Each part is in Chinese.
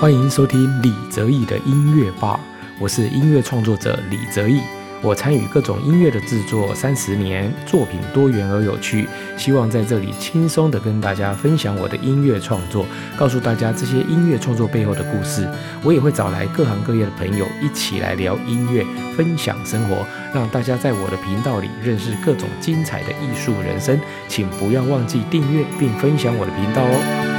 欢迎收听李泽义的音乐吧，我是音乐创作者李泽义。我参与各种音乐的制作三十年，作品多元而有趣，希望在这里轻松的跟大家分享我的音乐创作，告诉大家这些音乐创作背后的故事。我也会找来各行各业的朋友一起来聊音乐，分享生活，让大家在我的频道里认识各种精彩的艺术人生。请不要忘记订阅并分享我的频道哦。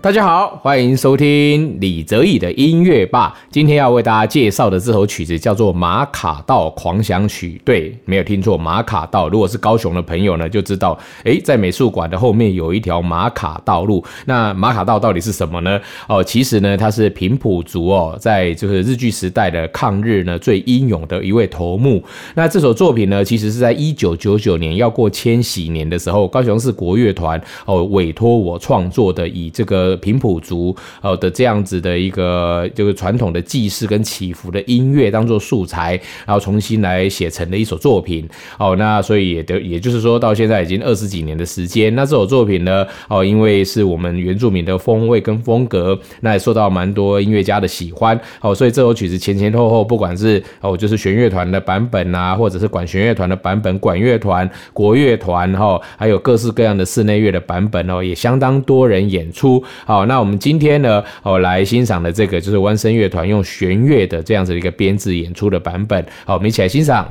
大家好，欢迎收听李泽义的音乐吧。今天要为大家介绍的这首曲子叫做《马卡道狂想曲》。对，没有听错，马卡道。如果是高雄的朋友呢，就知道，诶，在美术馆的后面有一条马卡道路。那马卡道到底是什么呢？哦，其实呢，它是平埔族哦，在就是日据时代的抗日呢最英勇的一位头目。那这首作品呢，其实是在一九九九年要过千禧年的时候，高雄市国乐团哦委托我创作的，以这个。呃平埔族呃的这样子的一个就是传统的祭祀跟祈福的音乐当做素材，然后重新来写成的一首作品哦。那所以也得也就是说到现在已经二十几年的时间。那这首作品呢哦，因为是我们原住民的风味跟风格，那也受到蛮多音乐家的喜欢哦。所以这首曲子前前后后，不管是哦就是弦乐团的版本啊，或者是管弦乐团的版本、管乐团、国乐团哈，还有各式各样的室内乐的版本哦，也相当多人演出。好，那我们今天呢，哦，来欣赏的这个就是弯声乐团用弦乐的这样子的一个编制演出的版本。好，我们一起来欣赏。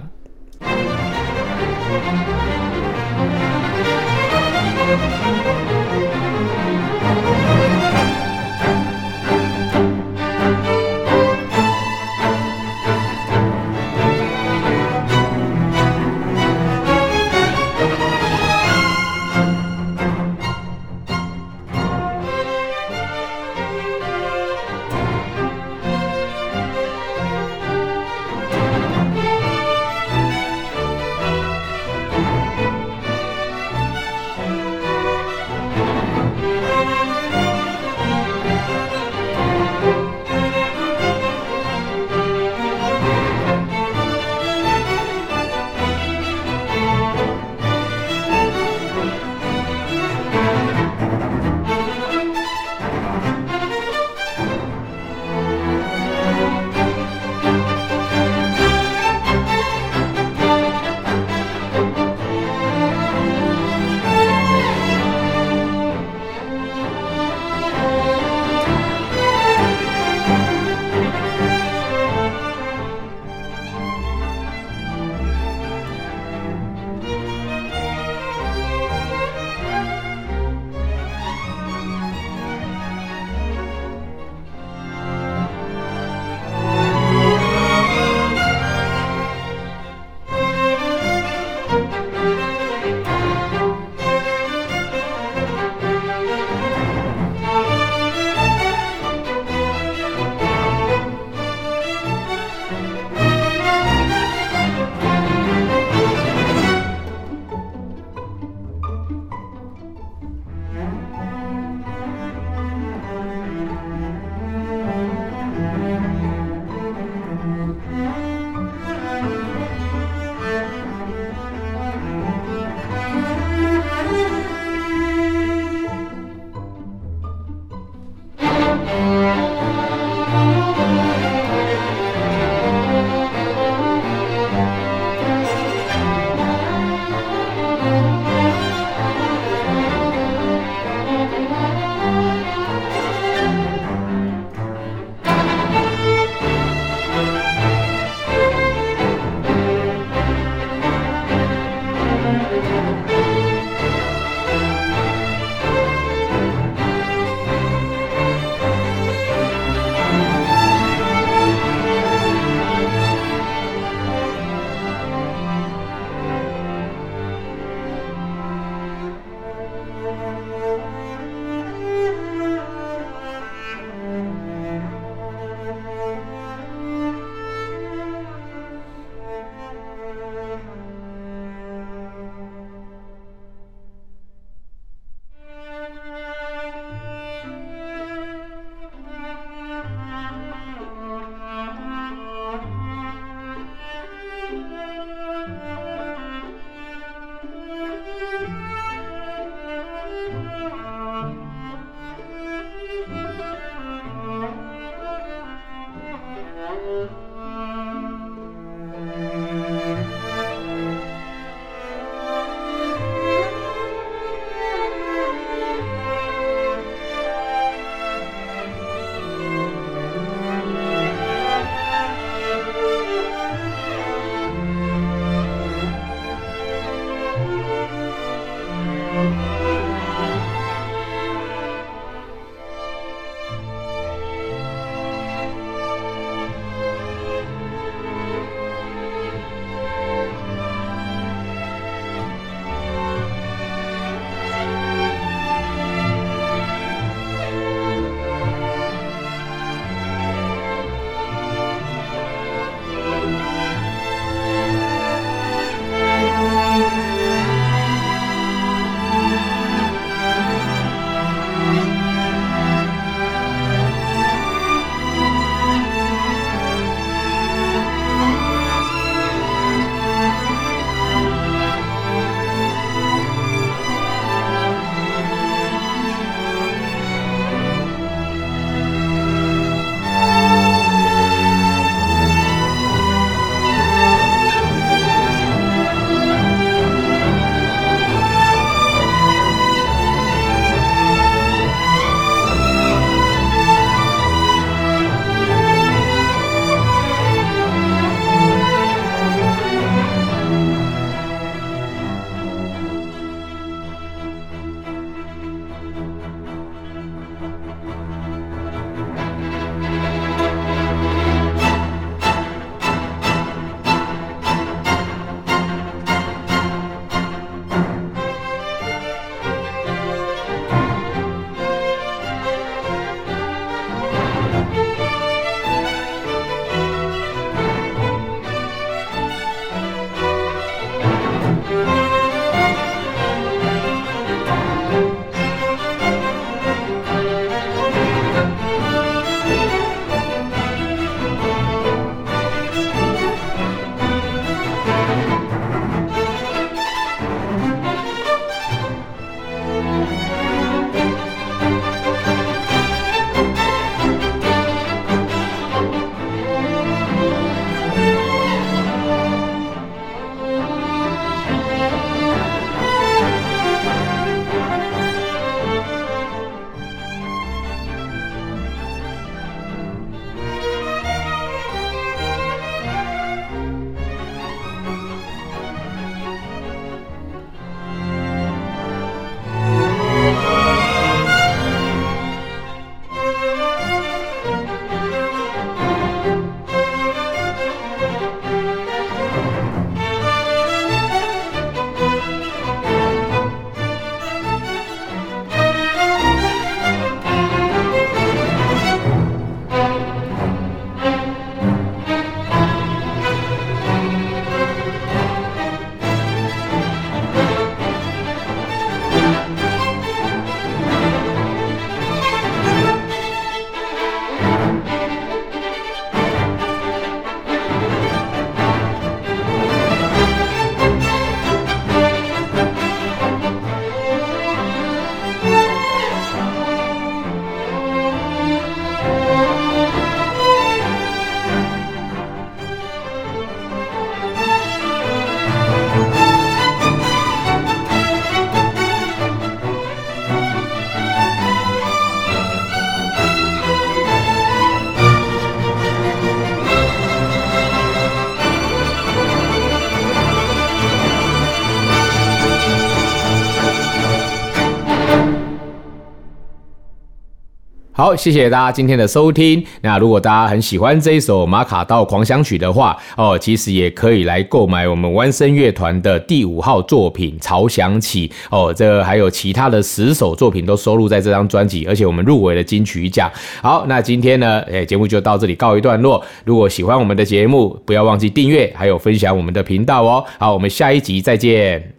好，谢谢大家今天的收听。那如果大家很喜欢这一首《马卡道狂想曲》的话，哦，其实也可以来购买我们弯声乐团的第五号作品《潮响起》哦。这还有其他的十首作品都收录在这张专辑，而且我们入围了金曲奖。好，那今天呢，诶，节目就到这里告一段落。如果喜欢我们的节目，不要忘记订阅，还有分享我们的频道哦。好，我们下一集再见。